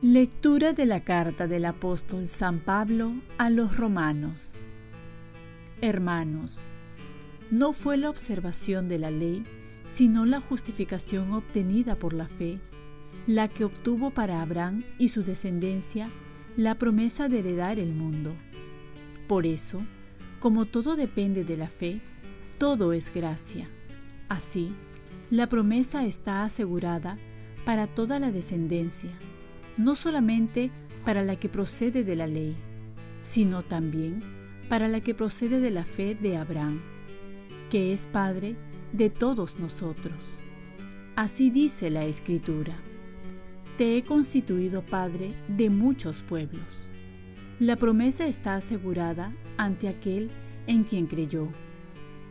Lectura de la carta del apóstol San Pablo a los romanos. Hermanos, no fue la observación de la ley, sino la justificación obtenida por la fe, la que obtuvo para Abraham y su descendencia la promesa de heredar el mundo. Por eso, como todo depende de la fe, todo es gracia. Así, la promesa está asegurada para toda la descendencia no solamente para la que procede de la ley, sino también para la que procede de la fe de Abraham, que es Padre de todos nosotros. Así dice la Escritura, Te he constituido Padre de muchos pueblos. La promesa está asegurada ante aquel en quien creyó,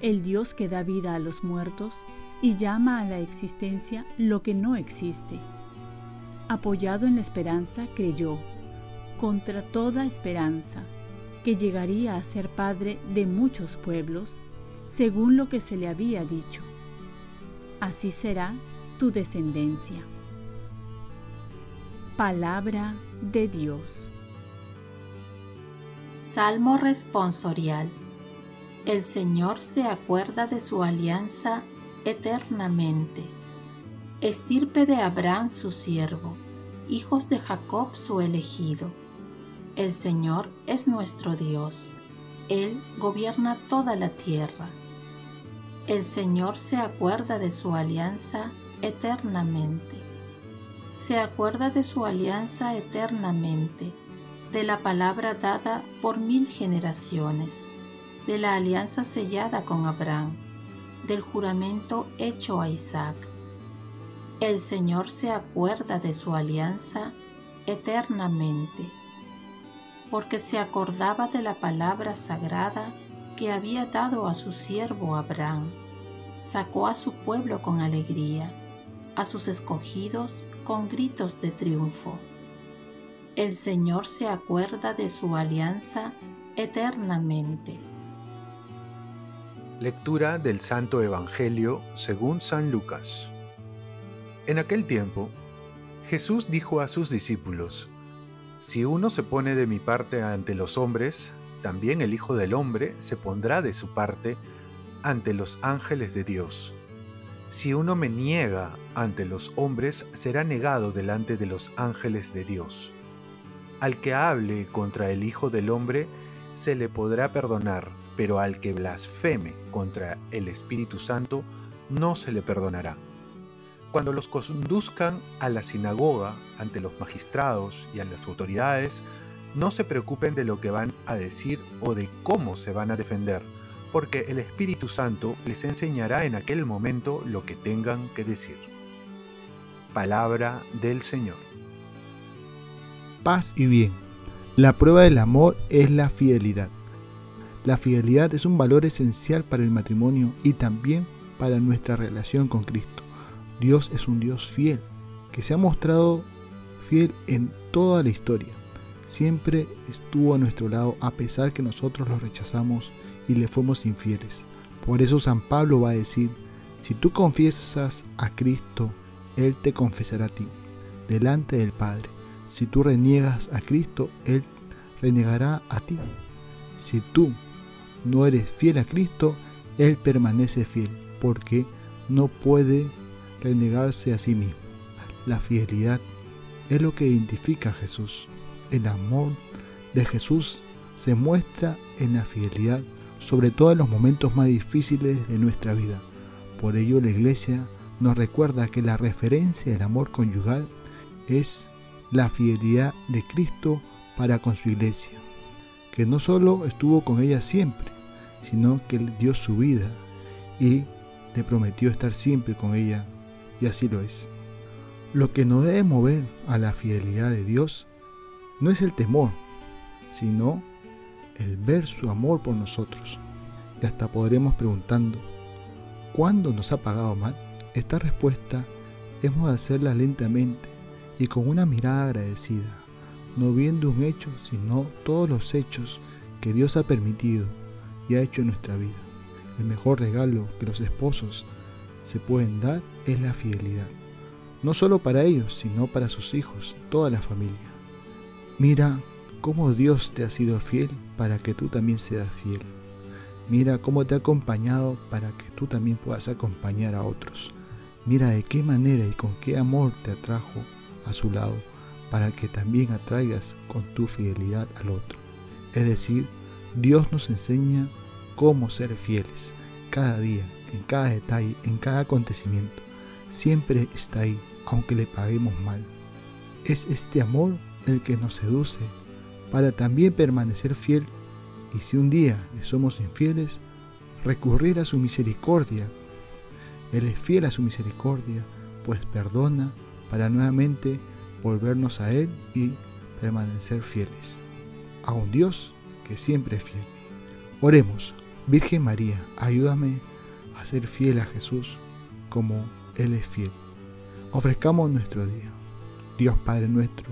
el Dios que da vida a los muertos y llama a la existencia lo que no existe apoyado en la esperanza, creyó, contra toda esperanza, que llegaría a ser padre de muchos pueblos, según lo que se le había dicho. Así será tu descendencia. Palabra de Dios. Salmo responsorial. El Señor se acuerda de su alianza eternamente estirpe de Abraham su siervo, hijos de Jacob su elegido. El Señor es nuestro Dios, Él gobierna toda la tierra. El Señor se acuerda de su alianza eternamente. Se acuerda de su alianza eternamente, de la palabra dada por mil generaciones, de la alianza sellada con Abraham, del juramento hecho a Isaac el Señor se acuerda de su alianza eternamente, porque se acordaba de la palabra sagrada que había dado a su siervo Abraham. Sacó a su pueblo con alegría, a sus escogidos gritos de triunfo. El Señor se acuerda de su alianza eternamente. Lectura del Santo Evangelio según San Lucas. En aquel tiempo, Jesús dijo a sus discípulos, Si uno se pone de mi parte ante los hombres, también el Hijo del Hombre se pondrá de su parte ante los ángeles de Dios. Si uno me niega ante los hombres, será negado delante de los ángeles de Dios. Al que hable contra el Hijo del Hombre, se le podrá perdonar, pero al que blasfeme contra el Espíritu Santo, no se le perdonará cuando los conduzcan a la sinagoga ante los magistrados y a las autoridades, no se preocupen de lo que van a decir o de cómo se van a defender, porque el Espíritu Santo les enseñará en aquel momento lo que tengan que decir. Palabra del Señor. Paz y bien. La prueba del amor es la fidelidad. La fidelidad es un valor esencial para el matrimonio y también para nuestra relación con Cristo. Dios es un Dios fiel, que se ha mostrado fiel en toda la historia. Siempre estuvo a nuestro lado a pesar que nosotros lo rechazamos y le fuimos infieles. Por eso San Pablo va a decir, si tú confiesas a Cristo, Él te confesará a ti, delante del Padre. Si tú reniegas a Cristo, Él renegará a ti. Si tú no eres fiel a Cristo, Él permanece fiel, porque no puede renegarse a sí mismo. La fidelidad es lo que identifica a Jesús. El amor de Jesús se muestra en la fidelidad, sobre todo en los momentos más difíciles de nuestra vida. Por ello la iglesia nos recuerda que la referencia del amor conyugal es la fidelidad de Cristo para con su iglesia, que no solo estuvo con ella siempre, sino que dio su vida y le prometió estar siempre con ella y así lo es. Lo que nos debe mover a la fidelidad de Dios no es el temor, sino el ver su amor por nosotros. Y hasta podremos preguntando, ¿cuándo nos ha pagado mal? Esta respuesta hemos de hacerla lentamente y con una mirada agradecida, no viendo un hecho, sino todos los hechos que Dios ha permitido y ha hecho en nuestra vida. El mejor regalo que los esposos se pueden dar es la fidelidad, no solo para ellos, sino para sus hijos, toda la familia. Mira cómo Dios te ha sido fiel para que tú también seas fiel. Mira cómo te ha acompañado para que tú también puedas acompañar a otros. Mira de qué manera y con qué amor te atrajo a su lado para que también atraigas con tu fidelidad al otro. Es decir, Dios nos enseña cómo ser fieles cada día, en cada detalle, en cada acontecimiento. Siempre está ahí, aunque le paguemos mal. Es este amor el que nos seduce para también permanecer fiel y si un día le somos infieles, recurrir a su misericordia. Él es fiel a su misericordia, pues perdona para nuevamente volvernos a Él y permanecer fieles. A un Dios que siempre es fiel. Oremos, Virgen María, ayúdame a ser fiel a Jesús como Él es fiel. Ofrezcamos nuestro día. Dios Padre nuestro,